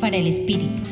Para el Espíritu.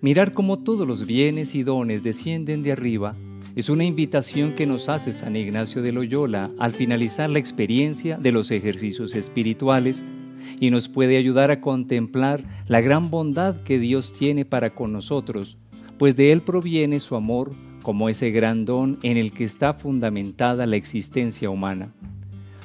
Mirar cómo todos los bienes y dones descienden de arriba es una invitación que nos hace San Ignacio de Loyola al finalizar la experiencia de los ejercicios espirituales y nos puede ayudar a contemplar la gran bondad que Dios tiene para con nosotros, pues de Él proviene su amor como ese gran don en el que está fundamentada la existencia humana.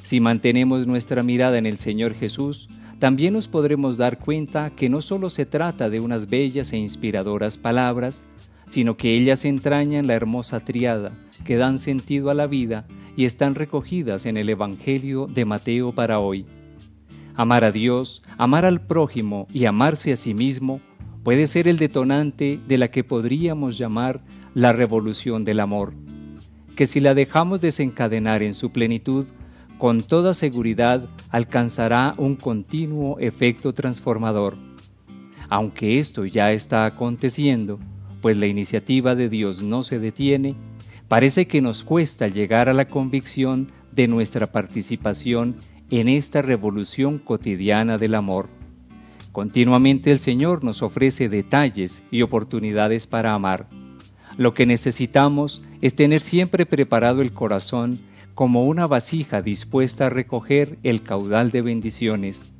Si mantenemos nuestra mirada en el Señor Jesús, también nos podremos dar cuenta que no solo se trata de unas bellas e inspiradoras palabras, sino que ellas entrañan la hermosa triada que dan sentido a la vida y están recogidas en el Evangelio de Mateo para hoy. Amar a Dios, amar al prójimo y amarse a sí mismo puede ser el detonante de la que podríamos llamar la revolución del amor, que si la dejamos desencadenar en su plenitud, con toda seguridad alcanzará un continuo efecto transformador. Aunque esto ya está aconteciendo, pues la iniciativa de Dios no se detiene, parece que nos cuesta llegar a la convicción de nuestra participación en esta revolución cotidiana del amor. Continuamente el Señor nos ofrece detalles y oportunidades para amar. Lo que necesitamos es tener siempre preparado el corazón como una vasija dispuesta a recoger el caudal de bendiciones.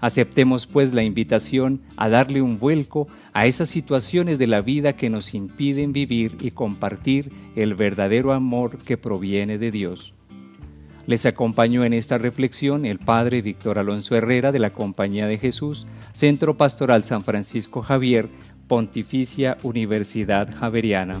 Aceptemos pues la invitación a darle un vuelco a esas situaciones de la vida que nos impiden vivir y compartir el verdadero amor que proviene de Dios. Les acompañó en esta reflexión el Padre Víctor Alonso Herrera de la Compañía de Jesús, Centro Pastoral San Francisco Javier, Pontificia Universidad Javeriana.